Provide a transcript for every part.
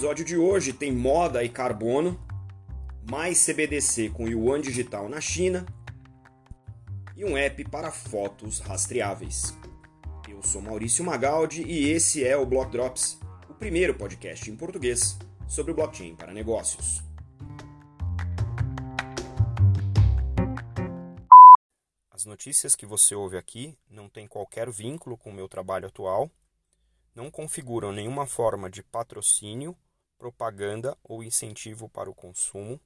episódio de hoje tem moda e carbono, mais CBDC com Yuan Digital na China e um app para fotos rastreáveis. Eu sou Maurício Magaldi e esse é o Block Drops, o primeiro podcast em português sobre blockchain para negócios. As notícias que você ouve aqui não têm qualquer vínculo com o meu trabalho atual não configuram nenhuma forma de patrocínio, propaganda ou incentivo para o consumo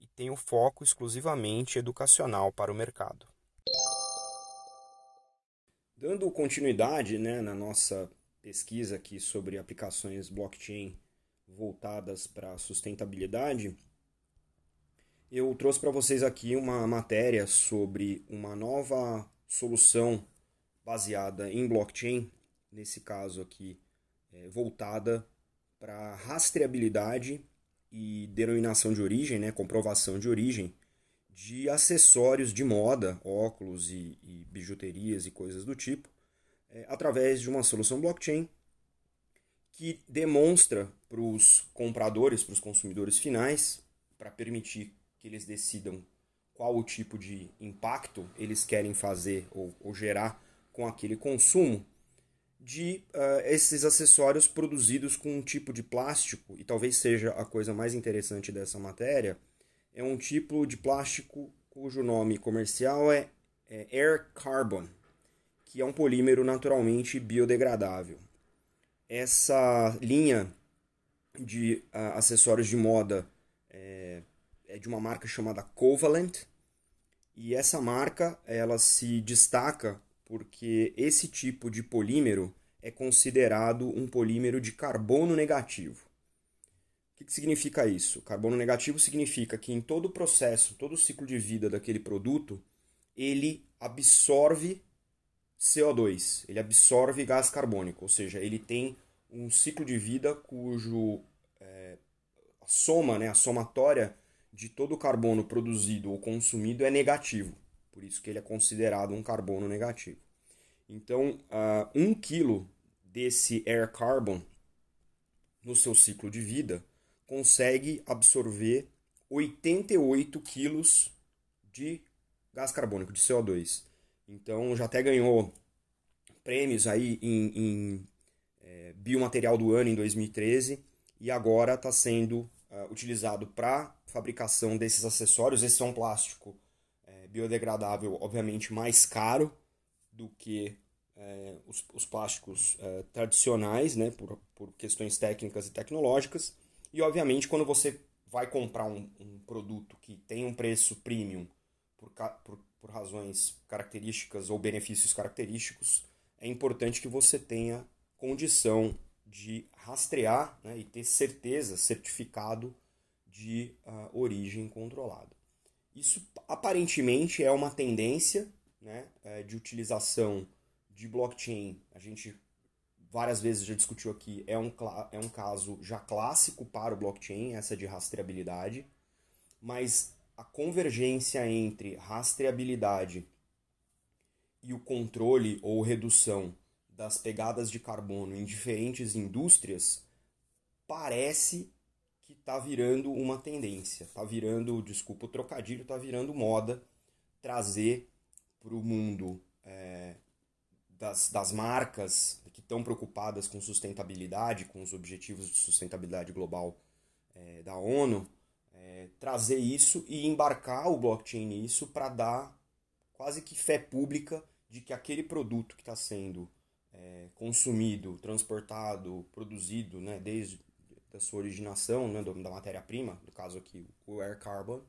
e têm o foco exclusivamente educacional para o mercado. Dando continuidade né, na nossa pesquisa aqui sobre aplicações blockchain voltadas para a sustentabilidade, eu trouxe para vocês aqui uma matéria sobre uma nova solução baseada em blockchain nesse caso aqui, é, voltada para rastreabilidade e denominação de origem, né, comprovação de origem de acessórios de moda, óculos e, e bijuterias e coisas do tipo, é, através de uma solução blockchain que demonstra para os compradores, para os consumidores finais, para permitir que eles decidam qual o tipo de impacto eles querem fazer ou, ou gerar com aquele consumo, de uh, esses acessórios produzidos com um tipo de plástico, e talvez seja a coisa mais interessante dessa matéria, é um tipo de plástico cujo nome comercial é, é Air Carbon, que é um polímero naturalmente biodegradável. Essa linha de uh, acessórios de moda é, é de uma marca chamada Covalent, e essa marca ela se destaca porque esse tipo de polímero é considerado um polímero de carbono negativo. O que, significa isso? Carbono negativo significa que em todo o processo, todo o ciclo de vida daquele produto, ele absorve CO2, ele absorve gás carbônico, ou seja, ele tem um ciclo de vida cujo é, a soma, né, a somatória de todo o carbono produzido ou consumido é negativo. Por isso que ele é considerado um carbono negativo. Então, uh, um quilo desse air carbon no seu ciclo de vida consegue absorver 88 quilos de gás carbônico, de CO2. Então, já até ganhou prêmios aí em, em é, biomaterial do ano em 2013 e agora está sendo uh, utilizado para fabricação desses acessórios. Esse é um plástico biodegradável, obviamente mais caro do que é, os, os, plásticos é, tradicionais, né, por, por questões técnicas e tecnológicas. E, obviamente, quando você vai comprar um, um produto que tem um preço premium por, por, por razões características ou benefícios característicos, é importante que você tenha condição de rastrear né, e ter certeza, certificado de uh, origem controlada. Isso aparentemente é uma tendência né, é, de utilização de blockchain. A gente várias vezes já discutiu aqui, é um, é um caso já clássico para o blockchain, essa de rastreabilidade, mas a convergência entre rastreabilidade e o controle ou redução das pegadas de carbono em diferentes indústrias parece que está virando uma tendência, está virando, desculpa o trocadilho, está virando moda trazer para o mundo é, das, das marcas que estão preocupadas com sustentabilidade, com os objetivos de sustentabilidade global é, da ONU, é, trazer isso e embarcar o blockchain nisso para dar quase que fé pública de que aquele produto que está sendo consumido, transportado, produzido, né, desde da sua originação, né, da matéria-prima, no caso aqui o air carbon,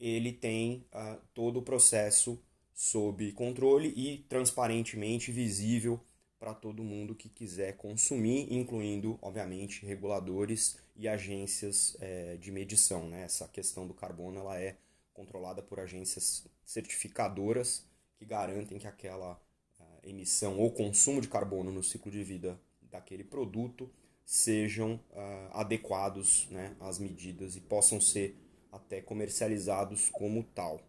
ele tem uh, todo o processo sob controle e transparentemente visível para todo mundo que quiser consumir, incluindo, obviamente, reguladores e agências é, de medição. Né? Essa questão do carbono ela é controlada por agências certificadoras que garantem que aquela uh, emissão ou consumo de carbono no ciclo de vida daquele produto sejam uh, adequados né, às medidas e possam ser até comercializados como tal.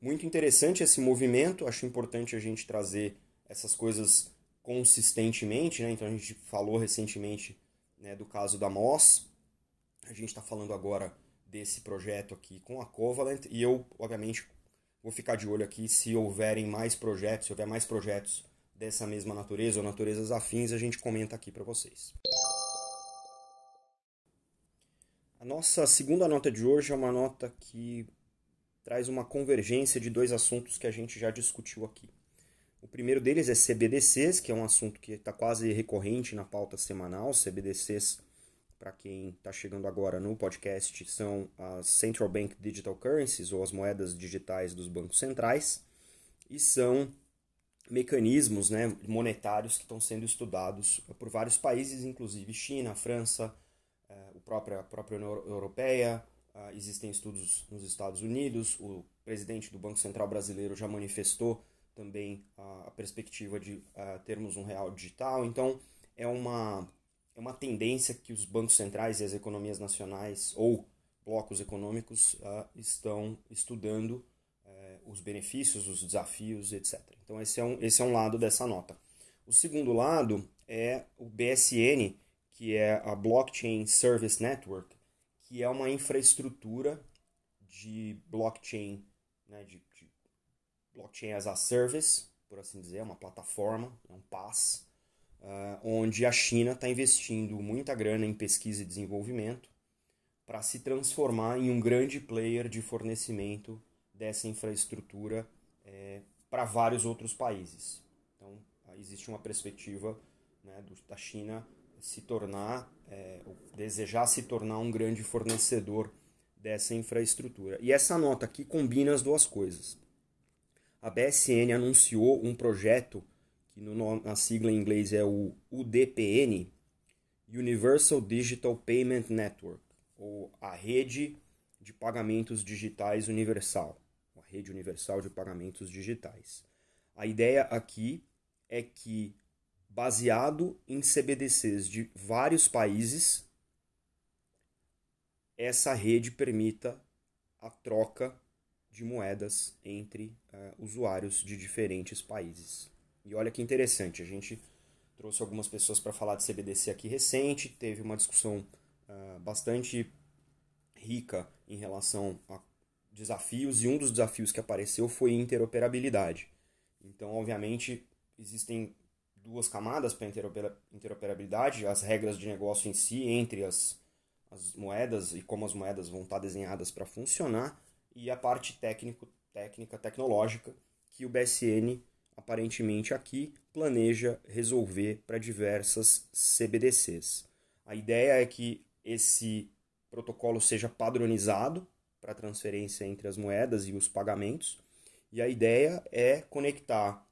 Muito interessante esse movimento, acho importante a gente trazer essas coisas consistentemente, né? Então a gente falou recentemente né, do caso da Moss, A gente está falando agora desse projeto aqui com a Covalent e eu, obviamente, vou ficar de olho aqui se houverem mais projetos, se houver mais projetos dessa mesma natureza ou naturezas afins, a gente comenta aqui para vocês. A nossa segunda nota de hoje é uma nota que traz uma convergência de dois assuntos que a gente já discutiu aqui. O primeiro deles é CBDCs, que é um assunto que está quase recorrente na pauta semanal. CBDCs, para quem está chegando agora no podcast, são as Central Bank Digital Currencies, ou as moedas digitais dos bancos centrais, e são mecanismos né, monetários que estão sendo estudados por vários países, inclusive China, França, própria, própria União Europeia, ah, existem estudos nos Estados Unidos, o presidente do Banco Central brasileiro já manifestou também a, perspectiva de uh, termos um real digital. Então, é uma, é uma tendência que os bancos centrais e as economias nacionais ou blocos econômicos uh, estão estudando uh, os benefícios, os desafios, etc. Então, esse é, um, esse é um lado dessa nota. O segundo lado é o BSN, que é a Blockchain Service Network, que é uma infraestrutura de blockchain, né, de blockchain as a service, por assim dizer, uma plataforma, é um PaaS, uh, onde a China está investindo muita grana em pesquisa e desenvolvimento para se transformar em um grande player de fornecimento dessa infraestrutura é, para vários outros países. Então, existe uma perspectiva né, do, da China se tornar, é, desejar se tornar um grande fornecedor dessa infraestrutura. E essa nota aqui combina as duas coisas a BSN anunciou um projeto que no, na sigla em inglês é o UDPN, Universal Digital Payment Network, ou a rede de pagamentos digitais universal, a rede universal de pagamentos digitais. A ideia aqui é que, baseado em CBDCs de vários países, essa rede permita a troca de moedas entre uh, usuários de diferentes países. E olha que interessante, a gente trouxe algumas pessoas para falar de CBDC aqui recente, teve uma discussão uh, bastante rica em relação a desafios, e um dos desafios que apareceu foi interoperabilidade. Então, obviamente, existem duas camadas para interoperabilidade, as regras de negócio em si, entre as, as moedas e como as moedas vão estar desenhadas para funcionar, e a parte técnico, técnica, tecnológica, que o BSN aparentemente aqui planeja resolver para diversas CBDCs. A ideia é que esse protocolo seja padronizado para transferência entre as moedas e os pagamentos, e a ideia é conectar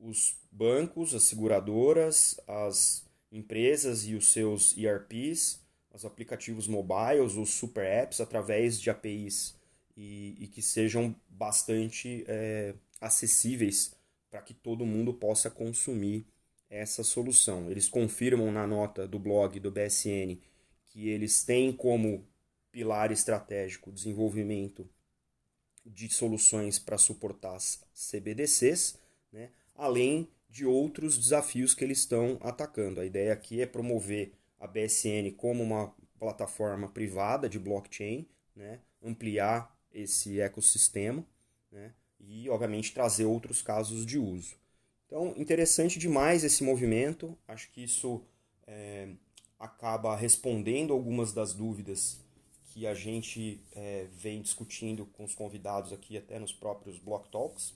os bancos, as seguradoras, as empresas e os seus ERPs, os aplicativos mobiles, os super apps, através de APIs e, e que sejam bastante é, acessíveis para que todo mundo possa consumir essa solução. Eles confirmam na nota do blog do BSN que eles têm como pilar estratégico o desenvolvimento de soluções para suportar as CBDCs, né? Além de outros desafios que eles estão atacando. A ideia aqui é promover a BSN como uma plataforma privada de blockchain, né? ampliar esse ecossistema né? e, obviamente, trazer outros casos de uso. Então, interessante demais esse movimento. Acho que isso é, acaba respondendo algumas das dúvidas que a gente é, vem discutindo com os convidados aqui, até nos próprios Block Talks,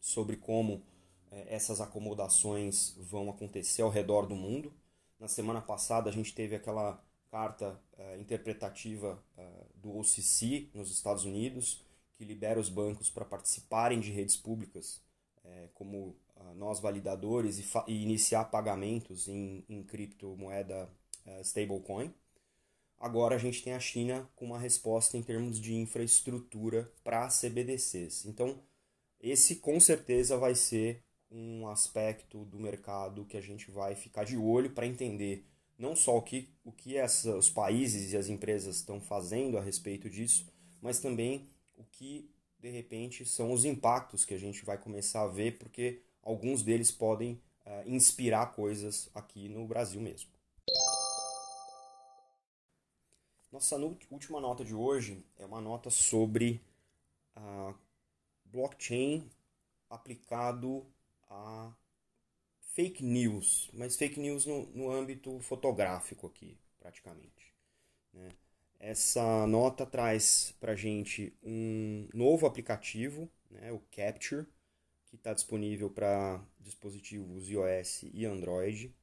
sobre como essas acomodações vão acontecer ao redor do mundo. Na semana passada, a gente teve aquela carta uh, interpretativa uh, do OCC nos Estados Unidos, que libera os bancos para participarem de redes públicas uh, como nós validadores e, e, iniciar pagamentos em, em criptomoeda stablecoin. Agora a gente tem a China com uma resposta em termos de infraestrutura para CBDCs. Então, esse com certeza vai ser um aspecto do mercado que a gente vai ficar de olho para entender não só o que, o que essa, os países e as empresas estão fazendo a respeito disso, mas também o que, de repente, são os impactos que a gente vai começar a ver, porque alguns deles podem uh, inspirar coisas aqui no Brasil mesmo. Nossa última nota de hoje é uma nota sobre a blockchain aplicado a fake news, mas fake news no, no âmbito fotográfico aqui, praticamente. Né? Essa nota traz para gente um novo aplicativo, né, o Capture, que está disponível para dispositivos iOS e Android.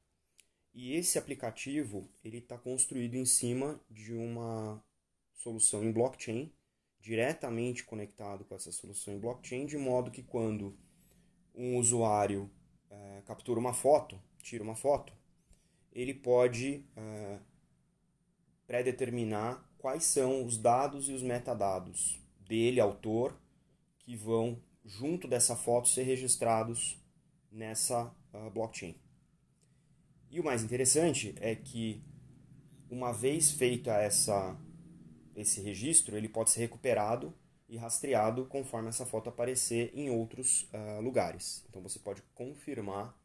E esse aplicativo ele está construído em cima de uma solução em blockchain, diretamente conectado com essa solução em blockchain, de modo que quando um usuário é, captura uma foto, tira uma foto, ele pode é, pré-determinar quais são os dados e os metadados dele, autor, que vão, junto dessa foto, ser registrados nessa uh, blockchain. E o mais interessante é que, uma vez feito essa, esse registro, ele pode ser recuperado e rastreado conforme essa foto aparecer em outros uh, lugares. Então você pode confirmar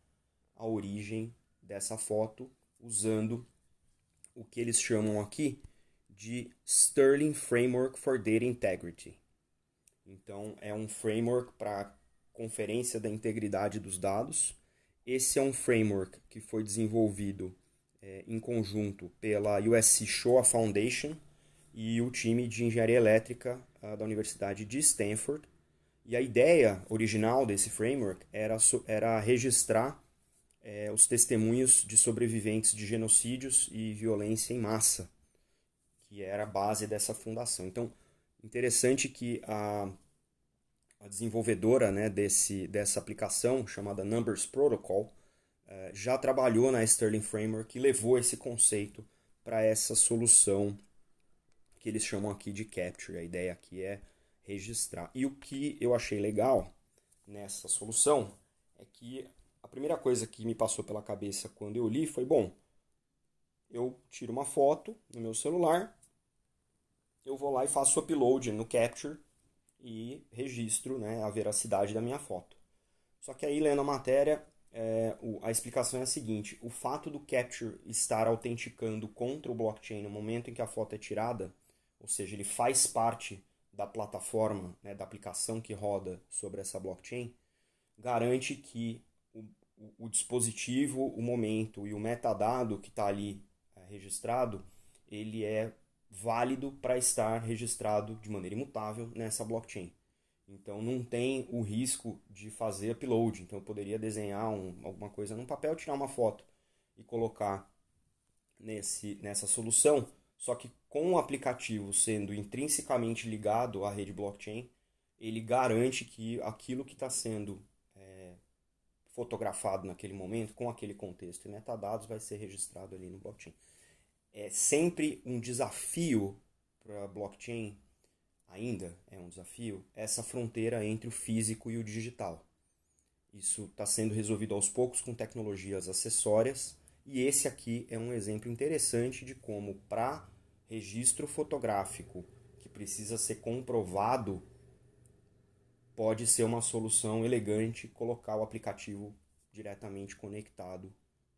a origem dessa foto usando o que eles chamam aqui de Sterling Framework for Data Integrity. Então é um framework para conferência da integridade dos dados. Esse é um framework que foi desenvolvido é, em conjunto pela USC Shoah Foundation e o time de engenharia elétrica da Universidade de Stanford. E a ideia original desse framework era, era registrar é, os testemunhos de sobreviventes de genocídios e violência em massa, que era a base dessa fundação. Então, interessante que a, a desenvolvedora né, desse, dessa aplicação, chamada Numbers Protocol, é, já trabalhou na Sterling Framework e levou esse conceito para essa solução que eles chamam aqui de Capture. A ideia aqui é registrar. E o que eu achei legal nessa solução é que a primeira coisa que me passou pela cabeça quando eu li foi: bom, eu tiro uma foto no meu celular, eu vou lá e faço o upload no Capture e registro né, a veracidade da minha foto. Só que aí, lendo a matéria, é, a explicação é a seguinte: o fato do Capture estar autenticando contra o blockchain no momento em que a foto é tirada, ou seja, ele faz parte da plataforma, né, da aplicação que roda sobre essa blockchain, garante que o, o, dispositivo, o momento e o metadado que está ali é, registrado, ele é válido para estar registrado de maneira imutável nessa blockchain. Então não tem o risco de fazer upload. Então eu poderia desenhar um, alguma coisa num papel, tirar uma foto e colocar nesse, nessa solução. Só que com o aplicativo sendo intrinsecamente ligado à rede blockchain, ele garante que aquilo que está sendo é, fotografado naquele momento, com aquele contexto e metadados, vai ser registrado ali no blockchain. É sempre um desafio para a blockchain, ainda é um desafio, essa fronteira entre o físico e o digital. Isso está sendo resolvido aos poucos com tecnologias acessórias, e esse aqui é um exemplo interessante de como, para registro fotográfico que precisa ser comprovado, pode ser uma solução elegante colocar o aplicativo diretamente conectado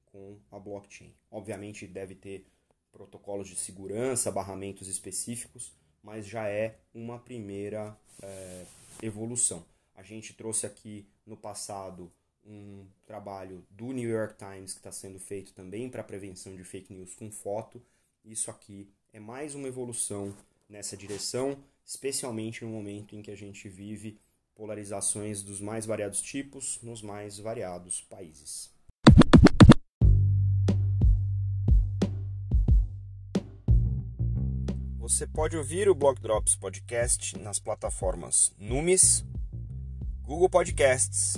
com a blockchain. Obviamente deve ter protocolos de segurança, barramentos específicos, mas já é uma primeira é, evolução. A gente trouxe aqui no passado um trabalho do New York Times que está sendo feito também para prevenção de fake news com foto. Isso aqui é mais uma evolução nessa direção, especialmente no momento em que a gente vive polarizações dos mais variados tipos nos mais variados países. Você pode ouvir o Block Drops Podcast nas plataformas Numis, Google Podcasts,